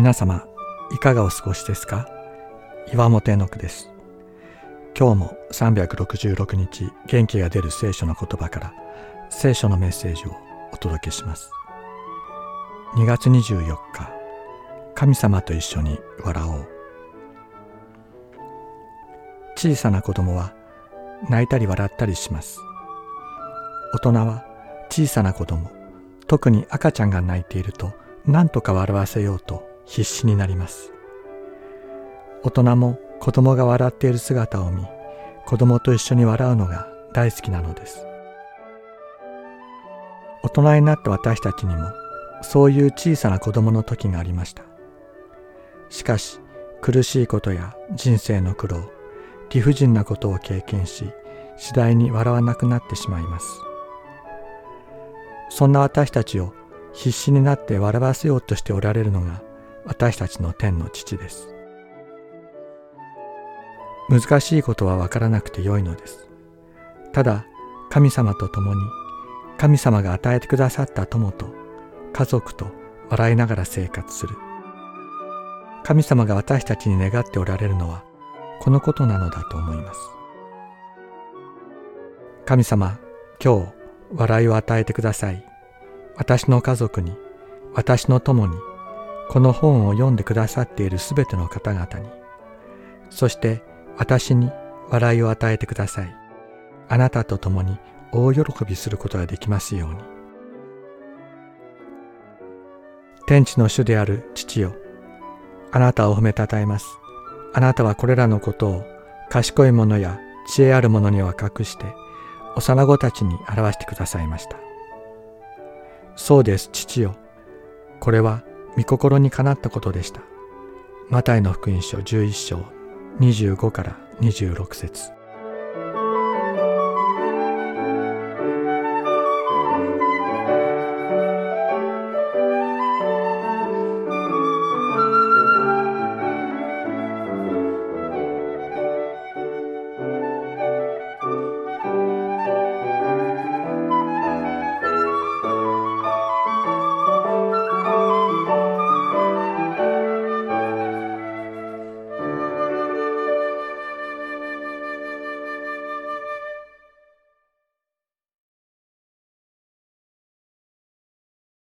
皆様いかがお過ごしですか？岩本絵の句です。今日も366日元気が出る聖書の言葉から聖書のメッセージをお届けします。2月24日神様と一緒に笑おう。小さな子供は泣いたり笑ったりします。大人は小さな子供特に赤ちゃんが泣いていると何とか笑わせようと必死になります。大人も子供が笑っている姿を見子供と一緒に笑うのが大好きなのです。大人になった私たちにもそういう小さな子供の時がありました。しかし苦しいことや人生の苦労理不尽なことを経験し次第に笑わなくなってしまいます。そんな私たちを必死になって笑わせようとしておられるのが私たちの天の父です。難しいことはわからなくてよいのです。ただ神様と共に神様が与えてくださった友と家族と笑いながら生活する。神様が私たちに願っておられるのはこのことなのだと思います。神様、今日笑いを与えてください。私の家族に、私の友に、この本を読んでくださっているすべての方々に、そして私に笑いを与えてください。あなたと共に大喜びすることができますように。天地の主である父よ、あなたを褒めたたえます。あなたはこれらのことを賢い者や知恵ある者には隠して、幼子たちに表してくださいました。そうです、父よ。これは御心にかなったことでした。マタイの福音書11章25から26節